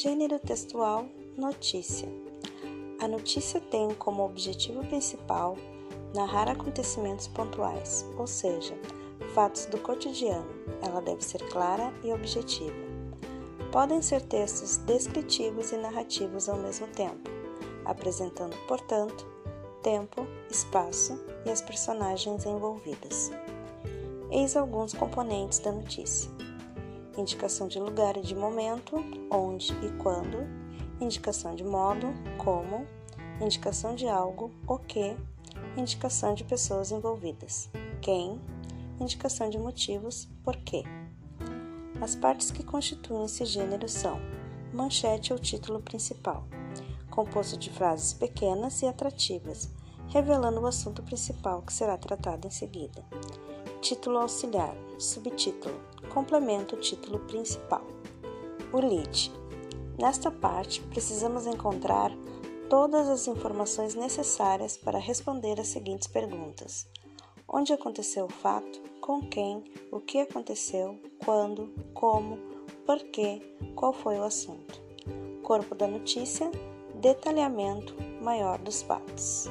Gênero textual: notícia. A notícia tem como objetivo principal narrar acontecimentos pontuais, ou seja, fatos do cotidiano. Ela deve ser clara e objetiva. Podem ser textos descritivos e narrativos ao mesmo tempo, apresentando, portanto, tempo, espaço e as personagens envolvidas. Eis alguns componentes da notícia indicação de lugar e de momento, onde e quando, indicação de modo, como, indicação de algo, o que, indicação de pessoas envolvidas, quem, indicação de motivos, porquê. As partes que constituem esse gênero são manchete ou título principal, composto de frases pequenas e atrativas, revelando o assunto principal que será tratado em seguida. Título auxiliar, subtítulo, complementa o título principal. O lead. Nesta parte, precisamos encontrar todas as informações necessárias para responder as seguintes perguntas: Onde aconteceu o fato? Com quem? O que aconteceu? Quando? Como? Por quê? Qual foi o assunto? Corpo da notícia: detalhamento maior dos fatos.